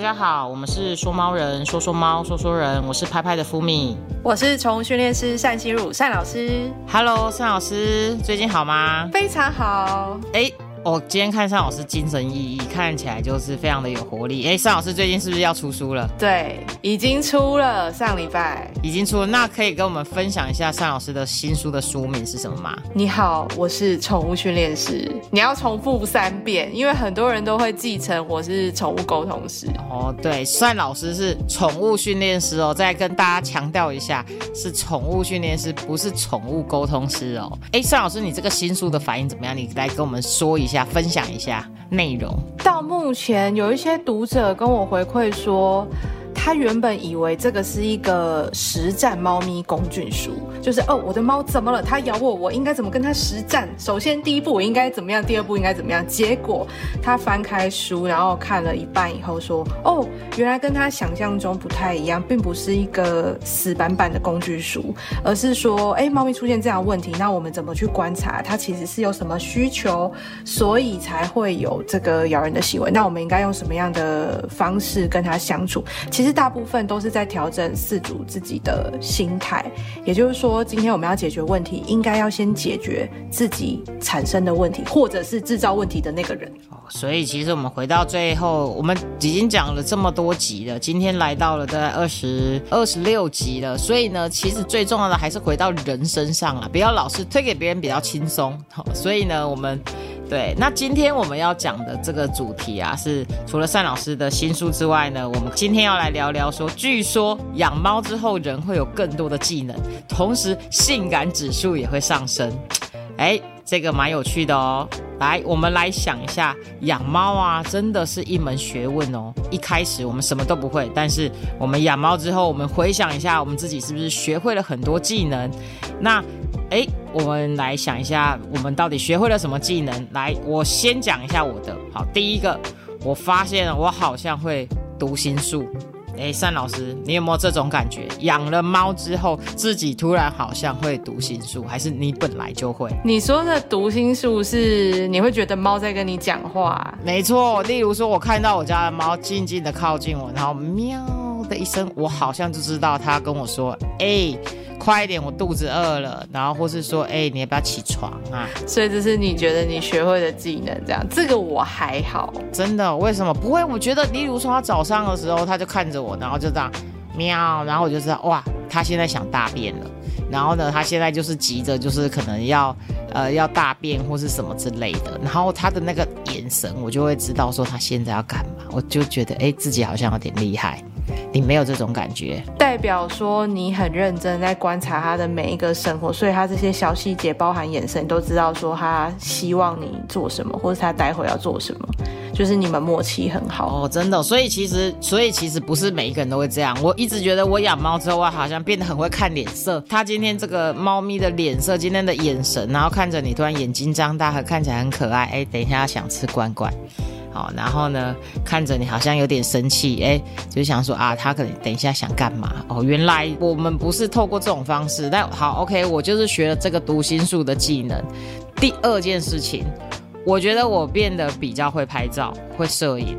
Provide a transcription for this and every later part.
大家好，我们是说猫人，说说猫，说说人，我是拍拍的福米，我是宠物训练师单心如单老师。Hello，单老师，最近好吗？非常好。哎。我今天看尚老师精神奕奕，看起来就是非常的有活力。哎，尚老师最近是不是要出书了？对，已经出了，上礼拜已经出了。那可以跟我们分享一下尚老师的新书的书名是什么吗？你好，我是宠物训练师。你要重复三遍，因为很多人都会继承我是宠物沟通师。哦，对，尚老师是宠物训练师哦，再跟大家强调一下，是宠物训练师，不是宠物沟通师哦。哎，尚老师，你这个新书的反应怎么样？你来跟我们说一。下分享一下内容。到目前，有一些读者跟我回馈说。他原本以为这个是一个实战猫咪工具书，就是哦，我的猫怎么了？它咬我，我应该怎么跟它实战？首先第一步我应该怎么样？第二步应该怎么样？结果他翻开书，然后看了一半以后说：“哦，原来跟他想象中不太一样，并不是一个死板板的工具书，而是说，哎，猫咪出现这样问题，那我们怎么去观察它？其实是有什么需求，所以才会有这个咬人的行为？那我们应该用什么样的方式跟它相处？其实。大部分都是在调整饲主自己的心态，也就是说，说今天我们要解决问题，应该要先解决自己产生的问题，或者是制造问题的那个人。哦，所以其实我们回到最后，我们已经讲了这么多集了，今天来到了大概二十二十六集了，所以呢，其实最重要的还是回到人身上了，不要老是推给别人比较轻松。所以呢，我们。对，那今天我们要讲的这个主题啊，是除了单老师的新书之外呢，我们今天要来聊聊说，据说养猫之后人会有更多的技能，同时性感指数也会上升。哎，这个蛮有趣的哦。来，我们来想一下，养猫啊，真的是一门学问哦。一开始我们什么都不会，但是我们养猫之后，我们回想一下，我们自己是不是学会了很多技能？那。哎，我们来想一下，我们到底学会了什么技能？来，我先讲一下我的。好，第一个，我发现我好像会读心术。哎，单老师，你有没有这种感觉？养了猫之后，自己突然好像会读心术，还是你本来就会？你说的读心术是你会觉得猫在跟你讲话？没错，例如说，我看到我家的猫静静的靠近我，然后喵的一声，我好像就知道他跟我说：“哎。”快一点，我肚子饿了。然后或是说，哎，你要不要起床啊？所以这是你觉得你学会的技能，这样这个我还好，真的？为什么不会？我觉得，例如说他早上的时候，他就看着我，然后就这样喵，然后我就知道，哇，他现在想大便了。然后呢，他现在就是急着，就是可能要 呃要大便或是什么之类的。然后他的那个眼神，我就会知道说他现在要干嘛。我就觉得，哎，自己好像有点厉害。你没有这种感觉，代表说你很认真在观察他的每一个生活，所以他这些小细节，包含眼神，都知道说他希望你做什么，或者他待会要做什么，就是你们默契很好哦，真的。所以其实，所以其实不是每一个人都会这样。我一直觉得我养猫之后，我好像变得很会看脸色。他今天这个猫咪的脸色，今天的眼神，然后看着你，突然眼睛张大，和看起来很可爱。哎，等一下想吃罐罐。哦，然后呢，看着你好像有点生气，哎，就想说啊，他可能等一下想干嘛？哦，原来我们不是透过这种方式。但好，OK，我就是学了这个读心术的技能。第二件事情，我觉得我变得比较会拍照，会摄影。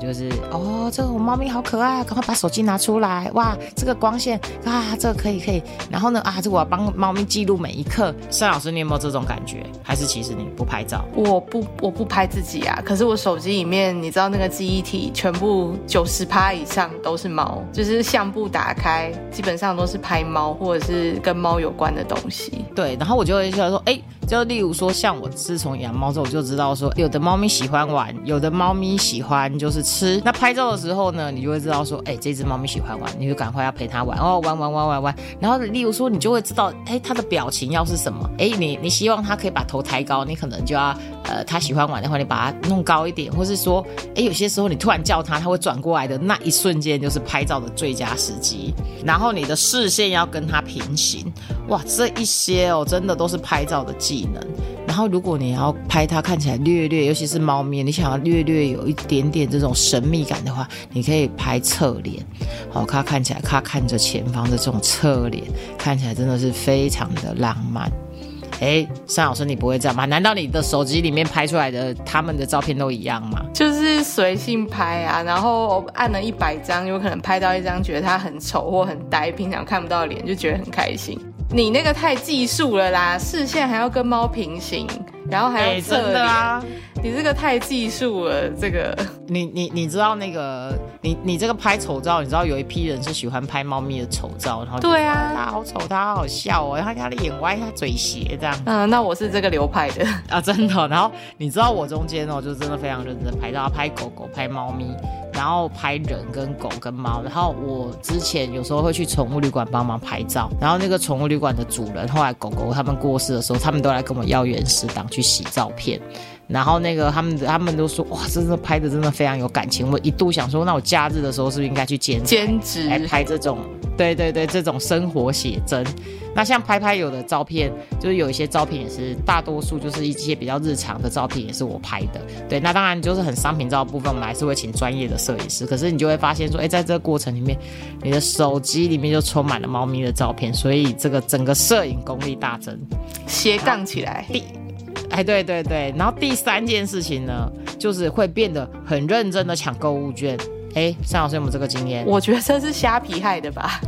就是哦，这个猫咪好可爱，赶快把手机拿出来！哇，这个光线啊，这个可以可以。然后呢啊，这我要帮猫咪记录每一刻。单老师，你有没有这种感觉？还是其实你不拍照？我不，我不拍自己啊。可是我手机里面，你知道那个记忆体全部九十趴以上都是猫，就是相簿打开，基本上都是拍猫或者是跟猫有关的东西。对，然后我就会想说，哎。就例如说，像我自从养猫之后，我就知道说，有的猫咪喜欢玩，有的猫咪喜欢就是吃。那拍照的时候呢，你就会知道说，哎，这只猫咪喜欢玩，你就赶快要陪它玩哦，玩玩玩玩玩。然后例如说，你就会知道，哎，它的表情要是什么？哎，你你希望它可以把头抬高，你可能就要，呃，他喜欢玩的话，你把它弄高一点，或是说，哎，有些时候你突然叫他，他会转过来的那一瞬间，就是拍照的最佳时机。然后你的视线要跟他平行，哇，这一些哦，真的都是拍照的技。能，然后如果你要拍它看起来略略，尤其是猫咪，你想要略略有一点点这种神秘感的话，你可以拍侧脸，好，它看起来它看着前方的这种侧脸，看起来真的是非常的浪漫。哎，尚老师你不会这样吗？难道你的手机里面拍出来的他们的照片都一样吗？就是随性拍啊，然后按了一百张，有可能拍到一张觉得他很丑或很呆，平常看不到脸就觉得很开心。你那个太技术了啦，视线还要跟猫平行，然后还要侧脸，你这个太技术了。这个，你你你知道那个，你你这个拍丑照，你知道有一批人是喜欢拍猫咪的丑照，然后对啊，他好丑，他好笑哦，然后他的眼歪，他嘴斜这样。嗯，那我是这个流派的啊，真的。然后你知道我中间哦，就真的非常认真拍照，拍狗狗，拍猫咪。然后拍人跟狗跟猫，然后我之前有时候会去宠物旅馆帮忙拍照，然后那个宠物旅馆的主人后来狗狗他们过世的时候，他们都来跟我要原始档去洗照片，然后那个他们他们都说哇，真的拍的真的非常有感情。我一度想说，那我假日的时候是不是应该去兼兼职来拍这种？对对对，这种生活写真。那像拍拍有的照片，就是有一些照片也是，大多数就是一些比较日常的照片，也是我拍的。对，那当然就是很商品照的部分，我们还是会请专业的摄影师。可是你就会发现说，哎，在这个过程里面，你的手机里面就充满了猫咪的照片，所以这个整个摄影功力大增，斜杠起来。第，哎，对对对，然后第三件事情呢，就是会变得很认真的抢购物券。哎，尚老师有没有这个经验？我觉得这是虾皮害的吧。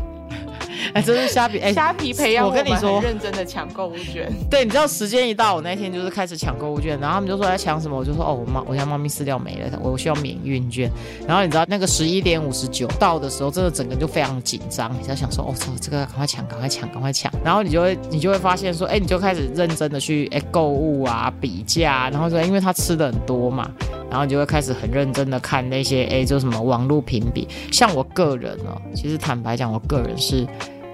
哎，这是虾皮哎，虾皮培养我跟你说，认真的抢购物券。对，你知道时间一到，我那天就是开始抢购物券，然后他们就说要抢什么，我就说哦，我猫，我家猫咪饲料没了，我需要免运券。然后你知道那个十一点五十九到的时候，真的整个就非常紧张，你在想说哦，操，这个赶快抢，赶快抢，赶快抢。然后你就会，你就会发现说，哎，你就开始认真的去哎购物啊，比价，然后说因为它吃的很多嘛，然后你就会开始很认真的看那些哎，就什么网络评比。像我个人哦，其实坦白讲，我个人是。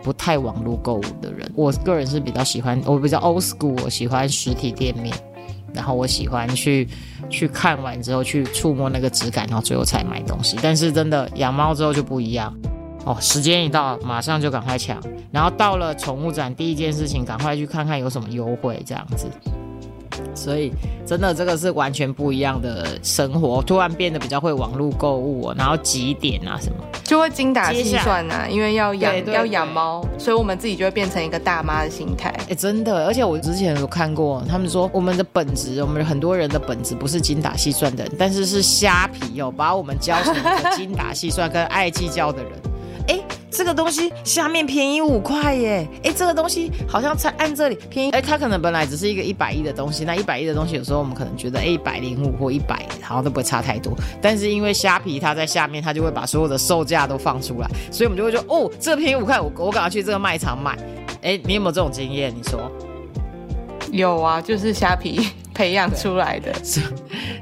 不太网络购物的人，我个人是比较喜欢，我比较 old school，我喜欢实体店面，然后我喜欢去去看完之后去触摸那个质感，然后最后才买东西。但是真的养猫之后就不一样哦，时间一到马上就赶快抢，然后到了宠物展第一件事情赶快去看看有什么优惠这样子。所以，真的这个是完全不一样的生活，突然变得比较会网络购物，然后几点啊什么，就会精打细算啊，因为要养要养猫，所以我们自己就会变成一个大妈的心态。哎，真的，而且我之前有看过，他们说我们的本质，我们很多人的本质不是精打细算的人，但是是虾皮哦，把我们教成一个精打细算跟爱计较的人。哎，这个东西下面便宜五块耶！哎，这个东西好像才按这里便宜。哎，它可能本来只是一个一百亿的东西，那一百亿的东西有时候我们可能觉得哎一百零五或一百好像都不会差太多。但是因为虾皮它在下面，它就会把所有的售价都放出来，所以我们就会说哦，这个便宜五块，我我赶快去这个卖场买。哎，你有没有这种经验？你说有啊，就是虾皮培养出来的。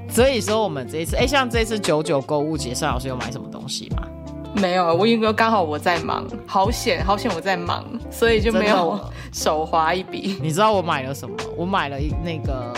所以说我们这一次，哎，像这次九九购物节，邵老师有买什么东西吗？没有，我因为刚好我在忙，好险好险我在忙，所以就没有手滑一笔。你知道我买了什么？我买了一那个，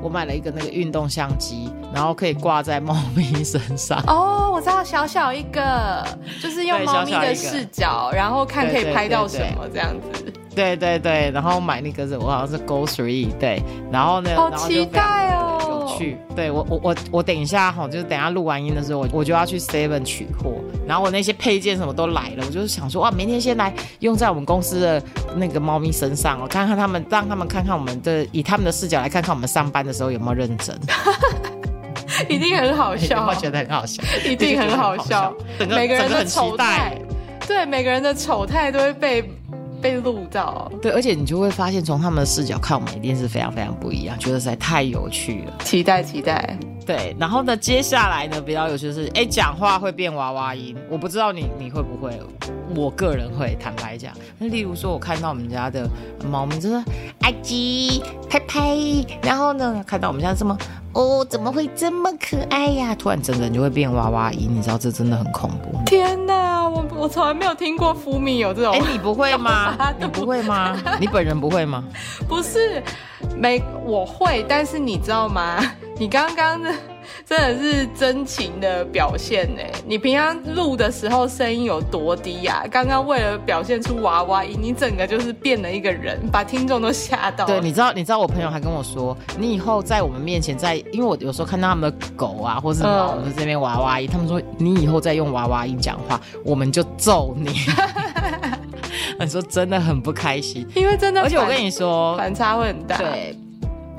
我买了一个那个运动相机，然后可以挂在猫咪身上。哦，我知道，小小一个，就是用猫咪的视角，然后看可以拍到什么这样子。对对对，然后买那个是我好像是 Go Three，对，然后呢，好期待哦。去，对我我我我等一下哈，就是等下录完音的时候，我我就要去 Seven 取货，然后我那些配件什么都来了，我就是想说哇，明天先来用在我们公司的那个猫咪身上我，看看他们，让他们看看我们的，以他们的视角来看看我们上班的时候有没有认真 一定很好笑，我觉得很好笑，一定很好笑，每个人的丑态，对，每个人的丑态都会被。被录到，对，而且你就会发现，从他们的视角看，我们一定是非常非常不一样，觉得实在太有趣了，期待期待。对，然后呢，接下来呢，比较有趣的是，哎，讲话会变娃娃音，我不知道你你会不会，我个人会，坦白讲，那例如说，我看到我们家的猫咪，就说阿吉拍拍，然后呢，看到我们家这么。哦，怎么会这么可爱呀？突然整个人就会变娃娃音，你知道这真的很恐怖。天哪，我我从来没有听过福米有这种。哎，你不会吗？你不会吗？你本人不会吗？不是，没我会，但是你知道吗？你刚刚的。真的是真情的表现呢！你平常录的时候声音有多低呀？刚刚为了表现出娃娃音，你整个就是变了一个人，把听众都吓到。对，你知道，你知道我朋友还跟我说，你以后在我们面前，在因为我有时候看到他们的狗啊，或是猫在这边娃娃音，他们说你以后再用娃娃音讲话，我们就揍你。你说真的很不开心，因为真的，而且我跟你说，反差会很大。对。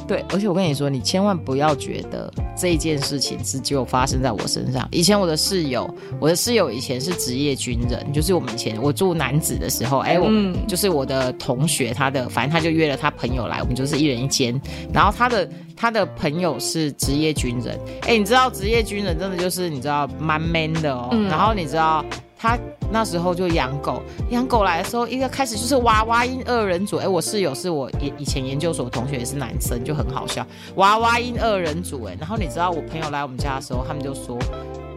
对，而且我跟你说，你千万不要觉得这件事情是只有发生在我身上。以前我的室友，我的室友以前是职业军人，就是我们以前我住男子的时候，哎，我就是我的同学，他的反正他就约了他朋友来，我们就是一人一间。然后他的他的朋友是职业军人，哎，你知道职业军人真的就是你知道蛮 man 的哦。然后你知道。他那时候就养狗，养狗来的时候，一个开始就是娃娃音二人组。哎，我室友是我以以前研究所同学，也是男生，就很好笑。娃娃音二人组，哎，然后你知道我朋友来我们家的时候，他们就说，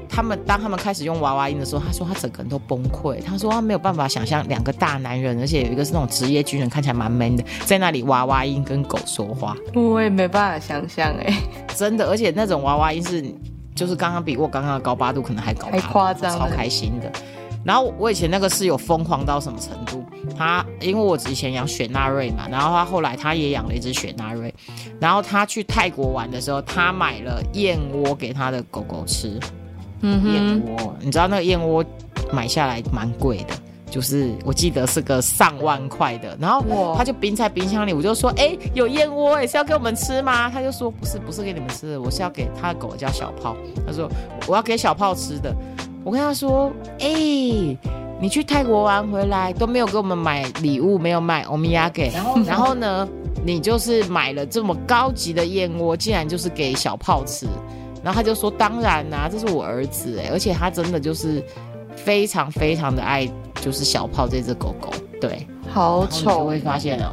他们当他们开始用娃娃音的时候，他说他整个人都崩溃，他说他没有办法想象两个大男人，而且有一个是那种职业军人，看起来蛮 man 的，在那里娃娃音跟狗说话。我也没办法想象，哎，真的，而且那种娃娃音是，就是刚刚比我刚刚的高八度可能还高，还夸张，超开心的。然后我以前那个室友疯狂到什么程度？他因为我以前养雪纳瑞嘛，然后他后来他也养了一只雪纳瑞，然后他去泰国玩的时候，他买了燕窝给他的狗狗吃。嗯，燕窝，你知道那个燕窝买下来蛮贵的，就是我记得是个上万块的。然后他就冰在冰箱里，我就说：“哎，有燕窝哎，是要给我们吃吗？”他就说：“不是，不是给你们吃的，我是要给他的狗叫小泡。”他说：“我要给小泡吃的。”我跟他说：“哎，你去泰国玩回来都没有给我们买礼物，没有买欧米亚给，然后然后呢，你就是买了这么高级的燕窝，竟然就是给小泡吃。”然后他就说：“当然啦，这是我儿子。哎，而且他真的就是非常非常的爱，就是小泡这只狗狗。对，好丑，会发现哦，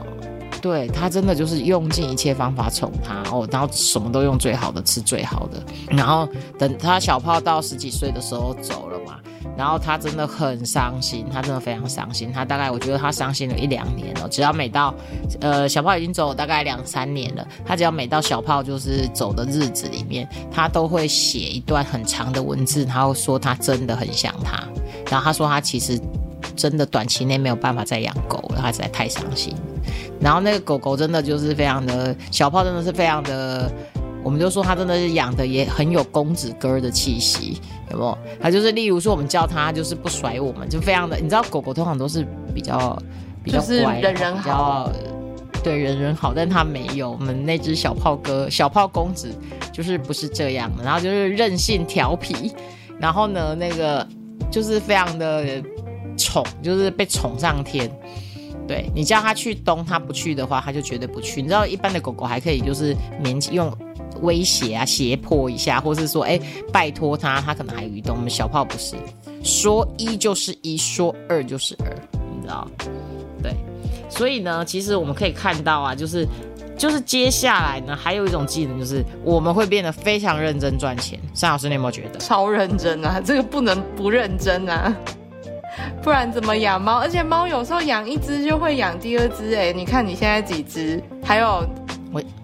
对他真的就是用尽一切方法宠他哦，然后什么都用最好的，吃最好的。然后等他小泡到十几岁的时候走了嘛，然后他真的很伤心，他真的非常伤心。他大概我觉得他伤心了一两年了，只要每到呃小泡已经走了大概两三年了，他只要每到小泡就是走的日子里面，他都会写一段很长的文字，然后说他真的很想他。然后他说他其实真的短期内没有办法再养狗了，他实在太伤心。然后那个狗狗真的就是非常的小泡，真的是非常的，我们就说它真的是养的也很有公子哥的气息，有没有？它就是例如说我们叫它就是不甩我们，就非常的，你知道狗狗通常都是比较比较乖，人人好，对人人好，但它没有。我们那只小炮哥、小炮公子就是不是这样的，然后就是任性调皮，然后呢那个就是非常的宠，就是被宠上天。对你叫他去东，他不去的话，他就绝对不去。你知道，一般的狗狗还可以就是勉强用威胁啊、胁迫一下，或是说哎拜托他，他可能还移动。我们小炮不是说一就是一，说二就是二，你知道？对，所以呢，其实我们可以看到啊，就是就是接下来呢，还有一种技能，就是我们会变得非常认真赚钱。尚老师，你有没有觉得？超认真啊！这个不能不认真啊！不然怎么养猫？而且猫有时候养一只就会养第二只，哎，你看你现在几只？还有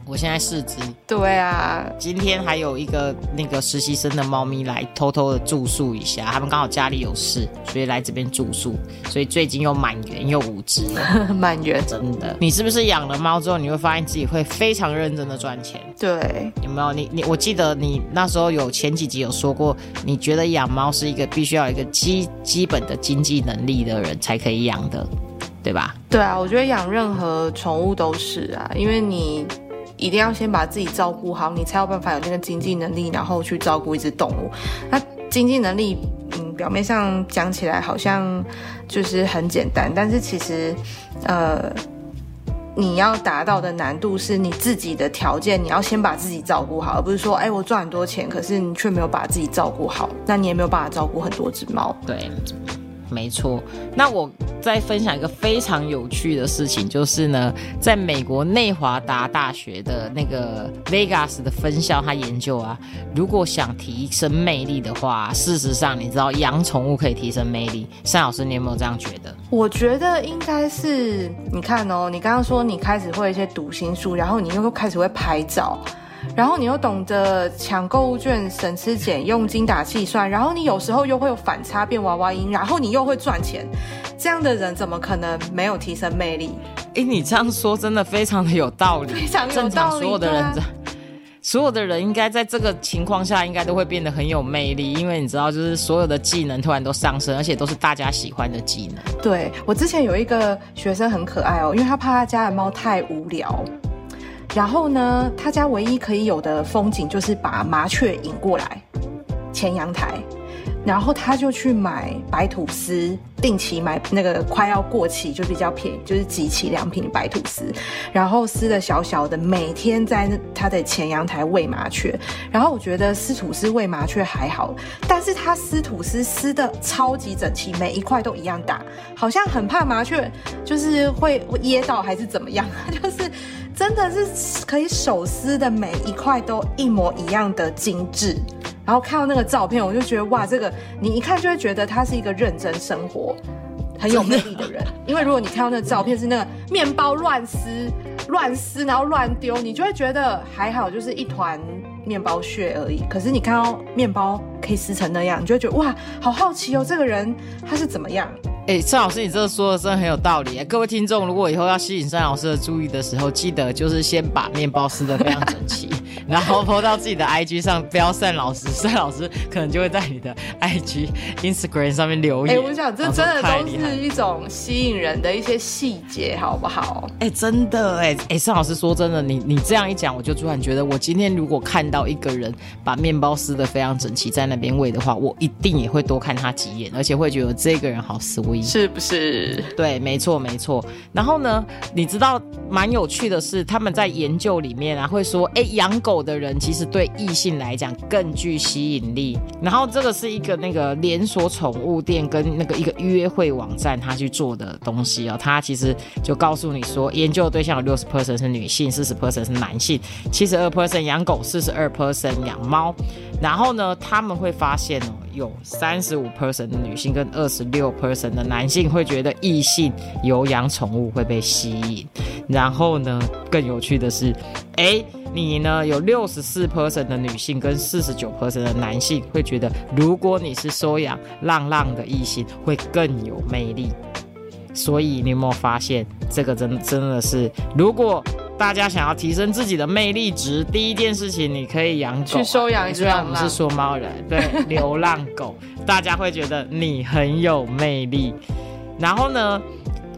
我我现在四只。对啊，今天还有一个那个实习生的猫咪来偷偷的住宿一下，他们刚好家里有事，所以来这边住宿，所以最近又满员又五只，满员真的。你是不是养了猫之后，你会发现自己会非常认真的赚钱？对，有没有？你你我记得你那时候有前几集有说过，你觉得养猫是一个必须要有一个基基本的经济能力的人才可以养的，对吧？对啊，我觉得养任何宠物都是啊，因为你。一定要先把自己照顾好，你才有办法有那个经济能力，然后去照顾一只动物。那经济能力，嗯，表面上讲起来好像就是很简单，但是其实，呃，你要达到的难度是你自己的条件，你要先把自己照顾好，而不是说，哎，我赚很多钱，可是你却没有把自己照顾好，那你也没有办法照顾很多只猫。对。没错，那我再分享一个非常有趣的事情，就是呢，在美国内华达大学的那个 Vegas 的分校，他研究啊，如果想提升魅力的话，事实上你知道养宠物可以提升魅力。单老师，你有没有这样觉得？我觉得应该是，你看哦，你刚刚说你开始会一些读心术，然后你又开始会拍照。然后你又懂得抢购物券、省吃俭用、精打细算，然后你有时候又会有反差变娃娃音，然后你又会赚钱，这样的人怎么可能没有提升魅力？哎，你这样说真的非常的有道理，非常有道理。正常所有的人，所有的人应该在这个情况下，应该都会变得很有魅力，因为你知道，就是所有的技能突然都上升，而且都是大家喜欢的技能。对我之前有一个学生很可爱哦，因为他怕他家的猫太无聊，然后呢，他家唯一可以有的风景就是把麻雀引过来前阳台。然后他就去买白吐司，定期买那个快要过期就比较便宜，就是集齐两瓶白吐司，然后撕的小小的，每天在他的前阳台喂麻雀。然后我觉得撕吐司喂麻雀还好，但是他撕吐司撕的超级整齐，每一块都一样大，好像很怕麻雀就是会噎到还是怎么样，就是真的是可以手撕的每一块都一模一样的精致。然后看到那个照片，我就觉得哇，这个你一看就会觉得他是一个认真生活、很有魅力的人。因为如果你看到那个照片是那个面包乱撕、乱撕，然后乱丢，你就会觉得还好，就是一团面包屑而已。可是你看到面包可以撕成那样，你就会觉得哇，好好奇哦，这个人他是怎么样？哎，盛老师，你这个说的真的很有道理。各位听众，如果以后要吸引盛老师的注意的时候，记得就是先把面包撕得非常整齐。然后泼到自己的 IG 上，不要善老师，盛老师可能就会在你的 IG、Instagram 上面留言。哎，我想这真的都是一种吸引人的一些细节，好不好？哎，真的哎哎，盛老师说真的，你你这样一讲，我就突然觉得，我今天如果看到一个人把面包撕的非常整齐在那边喂的话，我一定也会多看他几眼，而且会觉得这个人好 sweet，是不是？对，没错没错。然后呢，你知道蛮有趣的是，他们在研究里面啊会说，哎，养狗。的人其实对异性来讲更具吸引力。然后这个是一个那个连锁宠物店跟那个一个约会网站，他去做的东西哦。他其实就告诉你说，研究的对象有六十 percent 是女性，四十 percent 是男性，七十二 percent 养狗，四十二 percent 养猫。然后呢，他们会发现哦，有三十五 percent 的女性跟二十六 percent 的男性会觉得异性有养宠物会被吸引。然后呢，更有趣的是，哎。你呢？有六十四 percent 的女性跟四十九 percent 的男性会觉得，如果你是收养浪浪的异性，会更有魅力。所以你有没有发现，这个真真的是，如果大家想要提升自己的魅力值，第一件事情你可以养狗，去收养一只。我们是说猫人，对，流浪狗，大家会觉得你很有魅力。然后呢？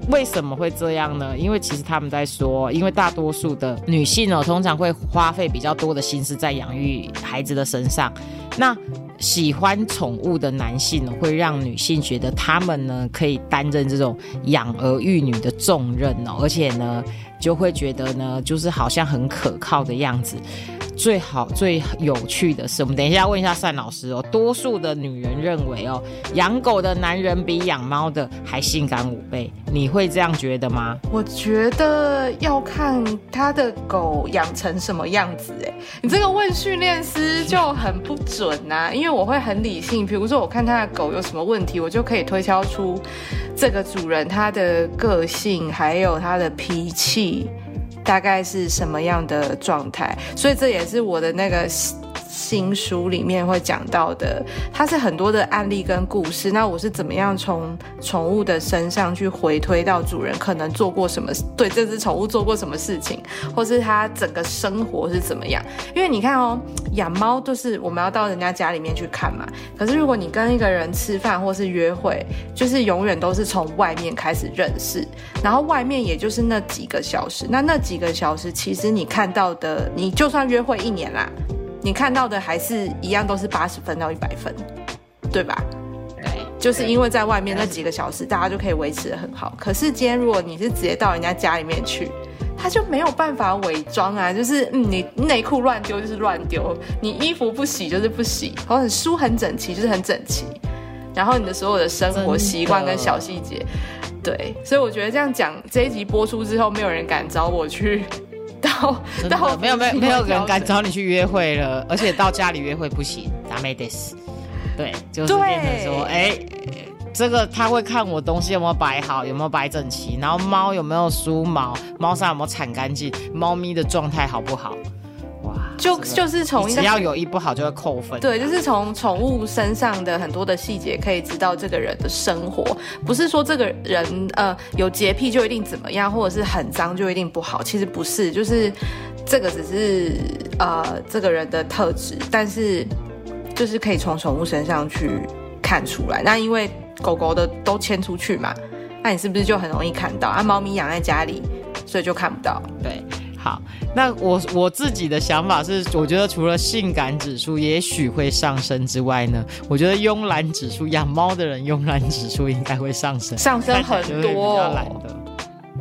为什么会这样呢？因为其实他们在说，因为大多数的女性哦，通常会花费比较多的心思在养育孩子的身上。那喜欢宠物的男性呢，会让女性觉得他们呢可以担任这种养儿育女的重任哦，而且呢就会觉得呢，就是好像很可靠的样子。最好最有趣的是，我们等一下问一下单老师哦。多数的女人认为哦，养狗的男人比养猫的还性感五倍。你会这样觉得吗？我觉得要看他的狗养成什么样子。哎，你这个问训练师就很不准呐。因为我会很理性，比如说我看他的狗有什么问题，我就可以推敲出这个主人他的个性还有他的脾气。大概是什么样的状态？所以这也是我的那个。新书里面会讲到的，它是很多的案例跟故事。那我是怎么样从宠物的身上去回推到主人可能做过什么，对这只宠物做过什么事情，或是它整个生活是怎么样？因为你看哦，养猫就是我们要到人家家里面去看嘛。可是如果你跟一个人吃饭或是约会，就是永远都是从外面开始认识，然后外面也就是那几个小时。那那几个小时，其实你看到的，你就算约会一年啦。你看到的还是一样，都是八十分到一百分，对吧？对，就是因为在外面那几个小时，大家就可以维持的很好。可是今天如果你是直接到人家家里面去，他就没有办法伪装啊，就是嗯，你内裤乱丢就是乱丢，你衣服不洗就是不洗，然后书很整齐就是很整齐，然后你的所有的生活习惯跟小细节，对，所以我觉得这样讲，这一集播出之后，没有人敢找我去。到到没有没有没有人敢找你去约会了，而且到家里约会不行，打没得死。对，就是变成说，哎，这个他会看我东西有没有摆好，有没有摆整齐，然后猫有没有梳毛，猫砂有没有铲干净，猫咪的状态好不好。就就是从只要有一不好就会扣分，对，就是从宠物身上的很多的细节可以知道这个人的生活，不是说这个人呃有洁癖就一定怎么样，或者是很脏就一定不好，其实不是，就是这个只是呃这个人的特质，但是就是可以从宠物身上去看出来。那因为狗狗的都牵出去嘛，那你是不是就很容易看到？啊，猫咪养在家里，所以就看不到。对。好，那我我自己的想法是，我觉得除了性感指数也许会上升之外呢，我觉得慵懒指数，养猫的人慵懒指数应该会上升，上升很多。比较懒的，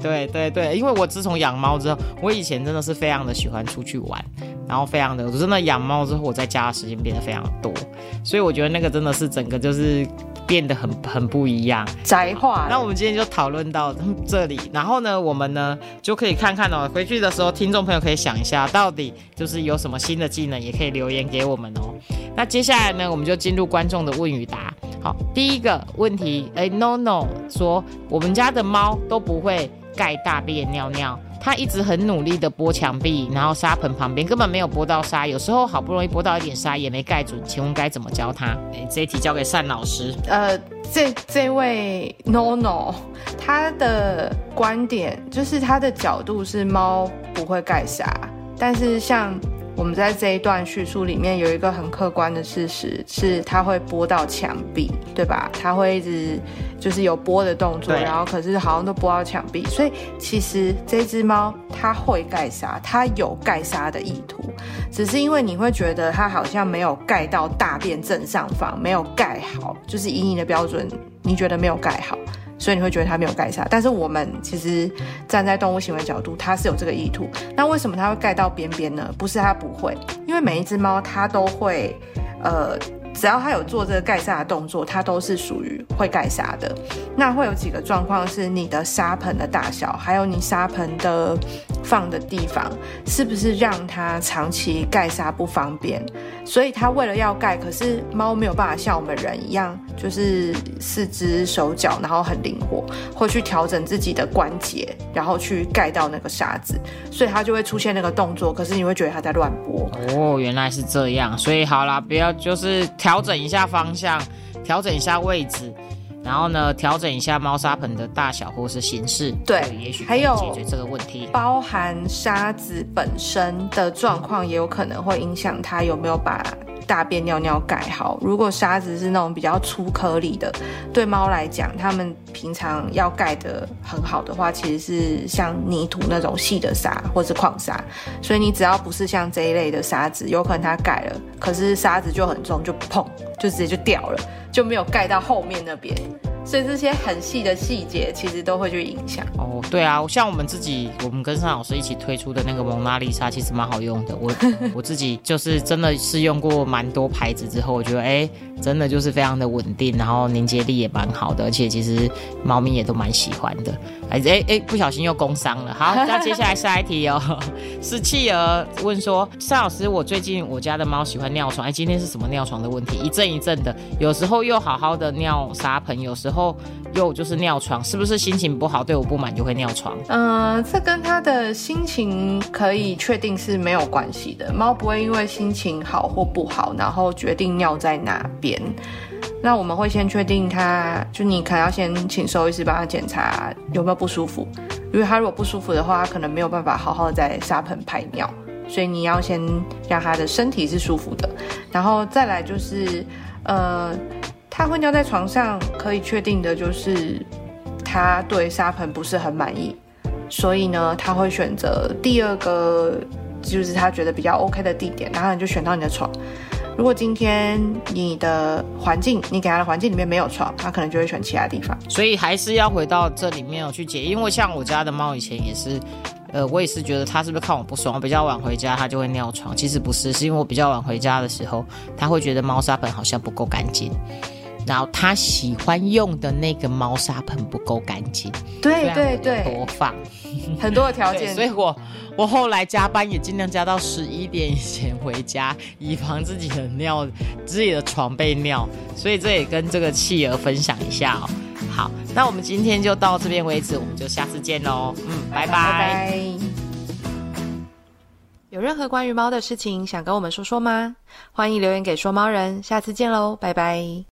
对对对，因为我自从养猫之后，我以前真的是非常的喜欢出去玩，然后非常的，我真的养猫之后，我在家的时间变得非常多，所以我觉得那个真的是整个就是。变得很很不一样，宅化。那我们今天就讨论到这里，然后呢，我们呢就可以看看哦，回去的时候，听众朋友可以想一下，到底就是有什么新的技能，也可以留言给我们哦。那接下来呢，我们就进入观众的问与答。好，第一个问题，哎，no no，说我们家的猫都不会盖大便尿尿。他一直很努力的拨墙壁，然后沙盆旁边根本没有拨到沙，有时候好不容易拨到一点沙也没盖住，请问该怎么教他？哎，这一题交给单老师。呃，这这位 No No，他的观点就是他的角度是猫不会盖沙，但是像。我们在这一段叙述里面有一个很客观的事实，是它会拨到墙壁，对吧？它会一直就是有拨的动作，然后可是好像都拨到墙壁，所以其实这只猫它会盖沙，它有盖沙的意图，只是因为你会觉得它好像没有盖到大便正上方，没有盖好，就是以你的标准，你觉得没有盖好。所以你会觉得它没有盖下，但是我们其实站在动物行为角度，它是有这个意图。那为什么它会盖到边边呢？不是它不会，因为每一只猫它都会，呃。只要它有做这个盖沙的动作，它都是属于会盖沙的。那会有几个状况是你的沙盆的大小，还有你沙盆的放的地方，是不是让它长期盖沙不方便？所以它为了要盖，可是猫没有办法像我们人一样，就是四肢手脚，然后很灵活，会去调整自己的关节，然后去盖到那个沙子，所以它就会出现那个动作。可是你会觉得它在乱拨。哦，原来是这样。所以好啦，不要就是调整一下方向，调整一下位置，然后呢，调整一下猫砂盆的大小或是形式，对，也许还有解决这个问题。包含沙子本身的状况，也有可能会影响它有没有把。大便尿尿盖好，如果沙子是那种比较粗颗粒的，对猫来讲，它们平常要盖得很好的话，其实是像泥土那种细的沙或是矿沙，所以你只要不是像这一类的沙子，有可能它盖了，可是沙子就很重，就碰，就直接就掉了，就没有盖到后面那边。所以这些很细的细节，其实都会去影响哦。对啊，像我们自己，我们跟尚老师一起推出的那个蒙娜丽莎，其实蛮好用的。我 我自己就是真的试用过蛮多牌子之后，我觉得哎，真的就是非常的稳定，然后凝结力也蛮好的，而且其实猫咪也都蛮喜欢的。哎哎哎，不小心又工伤了。好，那接下来下一题哦，是企鹅问说，尚老师，我最近我家的猫喜欢尿床，哎，今天是什么尿床的问题？一阵一阵的，有时候又好好的尿沙盆，有时候。后又就是尿床，是不是心情不好，对我不满就会尿床？嗯，这跟他的心情可以确定是没有关系的。猫不会因为心情好或不好，然后决定尿在哪边。那我们会先确定它，就你可能要先请兽医师帮他检查有没有不舒服，因为他如果不舒服的话，可能没有办法好好在沙盆排尿，所以你要先让他的身体是舒服的，然后再来就是呃。他会尿在床上，可以确定的就是他对沙盆不是很满意，所以呢，他会选择第二个，就是他觉得比较 OK 的地点，然后你就选到你的床。如果今天你的环境，你给他的环境里面没有床，他可能就会选其他地方。所以还是要回到这里面去解，因为像我家的猫以前也是，呃，我也是觉得它是不是看我不爽，比较晚回家它就会尿床，其实不是，是因为我比较晚回家的时候，它会觉得猫砂盆好像不够干净。然后他喜欢用的那个猫砂盆不够干净，对对对，多放很多的条件，所以我我后来加班也尽量加到十一点以前回家，以防自己的尿自己的床被尿。所以这也跟这个企鹅分享一下哦。好，那我们今天就到这边为止，我们就下次见喽。嗯，拜拜。有任何关于猫的事情想跟我们说说吗？欢迎留言给说猫人，下次见喽，拜拜。